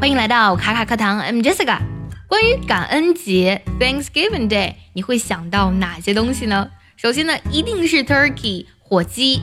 欢迎来到卡卡课堂，I'm Jessica。关于感恩节 Thanksgiving Day，你会想到哪些东西呢？首先呢，一定是 turkey 火鸡，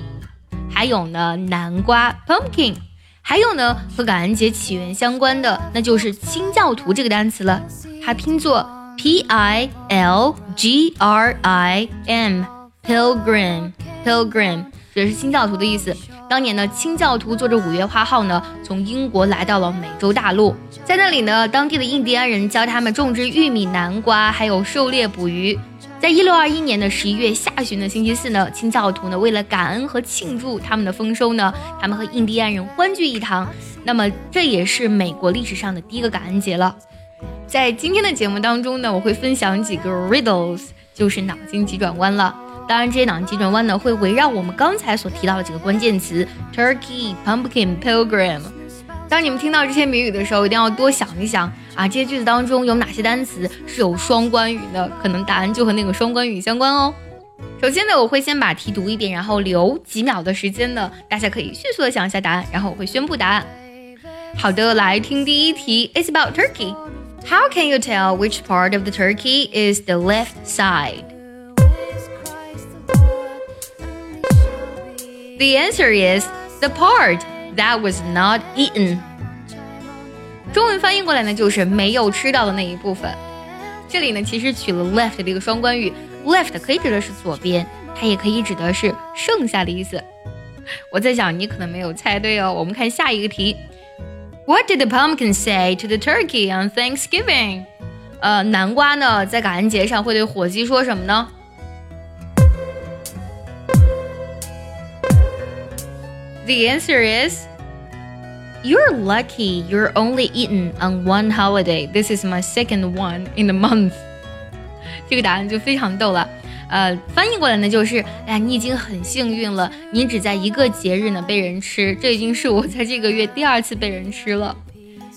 还有呢南瓜 pumpkin，还有呢和感恩节起源相关的，那就是清教徒这个单词了，它拼作 P I L G R I M，pilgrim，pilgrim，这是清教徒的意思。当年呢，清教徒坐着五月花号呢，从英国来到了美洲大陆，在那里呢，当地的印第安人教他们种植玉米、南瓜，还有狩猎捕鱼。在一六二一年的十一月下旬的星期四呢，清教徒呢为了感恩和庆祝他们的丰收呢，他们和印第安人欢聚一堂。那么这也是美国历史上的第一个感恩节了。在今天的节目当中呢，我会分享几个 riddles，就是脑筋急转弯了。当然，这些脑筋急转弯呢，会围绕我们刚才所提到的几个关键词：turkey、pumpkin、pilgrim。当你们听到这些谜语的时候，一定要多想一想啊，这些句子当中有哪些单词是有双关语的？可能答案就和那个双关语相关哦。首先呢，我会先把题读一遍，然后留几秒的时间呢，大家可以迅速的想一下答案，然后我会宣布答案。好的，来听第一题，It's about turkey. How can you tell which part of the turkey is the left side? The answer is the part that was not eaten。中文翻译过来呢，就是没有吃到的那一部分。这里呢，其实取了 left 的一个双关语，left 可以指的是左边，它也可以指的是剩下的意思。我在想，你可能没有猜对哦。我们看下一个题，What did the pumpkin say to the turkey on Thanksgiving？呃，南瓜呢，在感恩节上会对火鸡说什么呢 ？The answer is You're lucky you're only eaten on one holiday. This is my second one in the month. 这个答案就非常逗了。呃，翻译过来呢就是，哎呀，你已经很幸运了，你只在一个节日呢被人吃，这已经是我在这个月第二次被人吃了。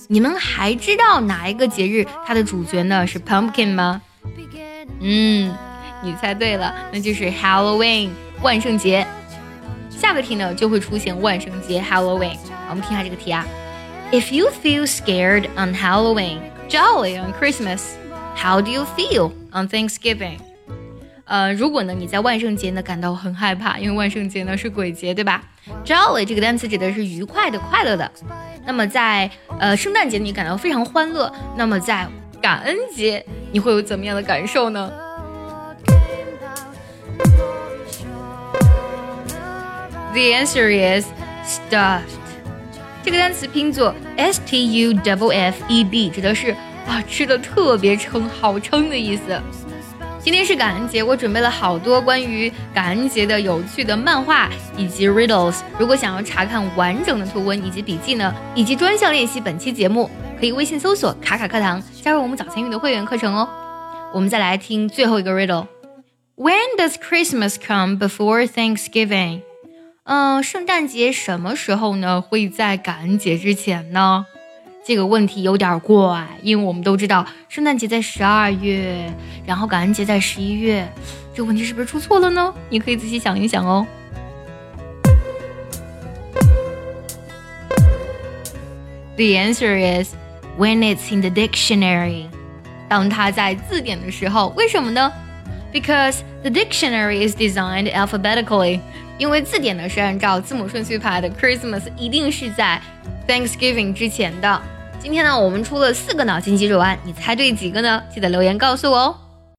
你们还知道哪一个节日它的主角呢是 pumpkin 吗？嗯，你猜对了，那就是 Halloween 万圣节。 下个题呢就会出现万圣节 Halloween。我们听下这个题啊：If you feel scared on Halloween, jolly on Christmas, how do you feel on Thanksgiving？呃，如果呢你在万圣节呢感到很害怕，因为万圣节呢是鬼节，对吧？Jolly 这个单词指的是愉快的、快乐的。那么在呃圣诞节你感到非常欢乐，那么在感恩节你会有怎么样的感受呢？The answer is stuffed。这个单词拼作 s t u w f e d，指的是啊吃的特别撑，好撑的意思。今天是感恩节，我准备了好多关于感恩节的有趣的漫画以及 riddles。如果想要查看完整的图文以及笔记呢，以及专项练习本期节目，可以微信搜索“卡卡课堂”，加入我们早餐英语的会员课程哦。我们再来听最后一个 riddle。When does Christmas come before Thanksgiving？嗯，圣诞节什么时候呢？会在感恩节之前呢？这个问题有点怪，因为我们都知道圣诞节在十二月，然后感恩节在十一月，这问题是不是出错了呢？你可以仔细想一想哦。The answer is when it's in the dictionary。当它在字典的时候，为什么呢？Because the dictionary is designed alphabetically。因为字典呢是按照字母顺序排的，Christmas 一定是在 Thanksgiving 之前的。今天呢，我们出了四个脑筋急转弯，你猜对几个呢？记得留言告诉我哦。